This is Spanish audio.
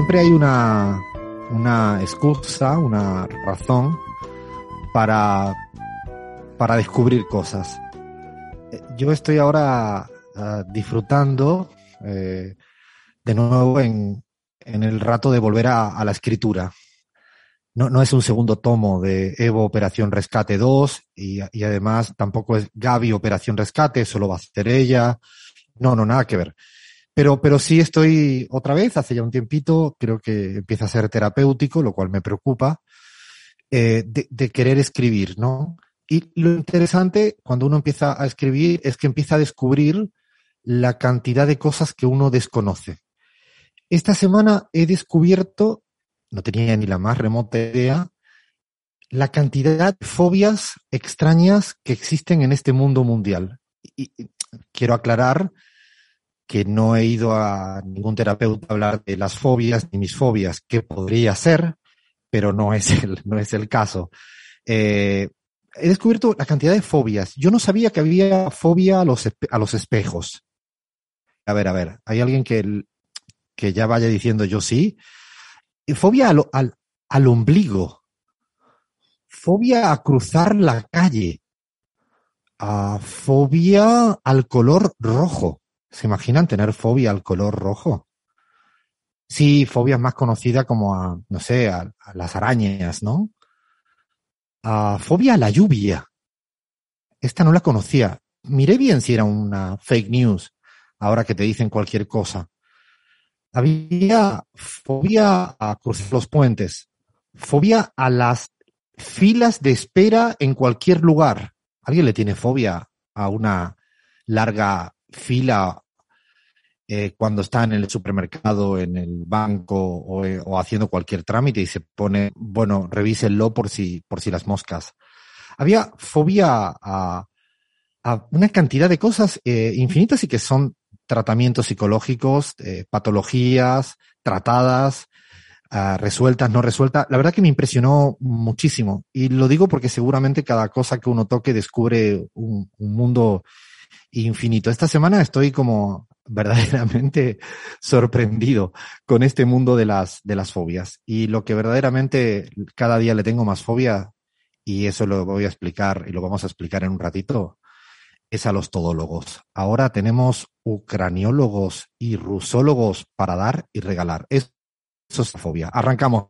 siempre hay una, una excusa, una razón para, para descubrir cosas. Eh, yo estoy ahora uh, disfrutando eh, de nuevo en, en, el rato de volver a, la escritura. No, no, es un segundo tomo de Evo Operación Rescate 2 y, y, además tampoco es Gaby Operación Rescate, solo va a ser ella. No, no, nada que ver. Pero, pero sí estoy otra vez, hace ya un tiempito, creo que empieza a ser terapéutico, lo cual me preocupa, eh, de, de, querer escribir, ¿no? Y lo interesante cuando uno empieza a escribir es que empieza a descubrir la cantidad de cosas que uno desconoce. Esta semana he descubierto, no tenía ni la más remota idea, la cantidad de fobias extrañas que existen en este mundo mundial. Y, quiero aclarar que no he ido a ningún terapeuta a hablar de las fobias ni mis fobias, que podría ser, pero no es el, no es el caso. Eh, he descubierto la cantidad de fobias. Yo no sabía que había fobia a los, a los espejos. A ver, a ver, hay alguien que, que ya vaya diciendo yo sí. Fobia al, al, al ombligo. Fobia a cruzar la calle. Uh, fobia al color rojo. ¿Se imaginan tener fobia al color rojo? Sí, fobia más conocida como a, no sé, a, a las arañas, ¿no? A fobia a la lluvia. Esta no la conocía. Miré bien si era una fake news, ahora que te dicen cualquier cosa. Había fobia a cruzar los puentes, fobia a las filas de espera en cualquier lugar. ¿Alguien le tiene fobia a una larga fila eh, cuando está en el supermercado, en el banco o, eh, o, haciendo cualquier trámite y se pone, bueno, revísenlo por si, por si las moscas. Había fobia a, a una cantidad de cosas eh, infinitas y que son tratamientos psicológicos, eh, patologías tratadas, uh, resueltas, no resueltas. La verdad que me impresionó muchísimo y lo digo porque seguramente cada cosa que uno toque descubre un, un mundo infinito. Esta semana estoy como verdaderamente sorprendido con este mundo de las, de las fobias. Y lo que verdaderamente cada día le tengo más fobia, y eso lo voy a explicar y lo vamos a explicar en un ratito, es a los todólogos. Ahora tenemos ucraniólogos y rusólogos para dar y regalar. Eso es la fobia. Arrancamos.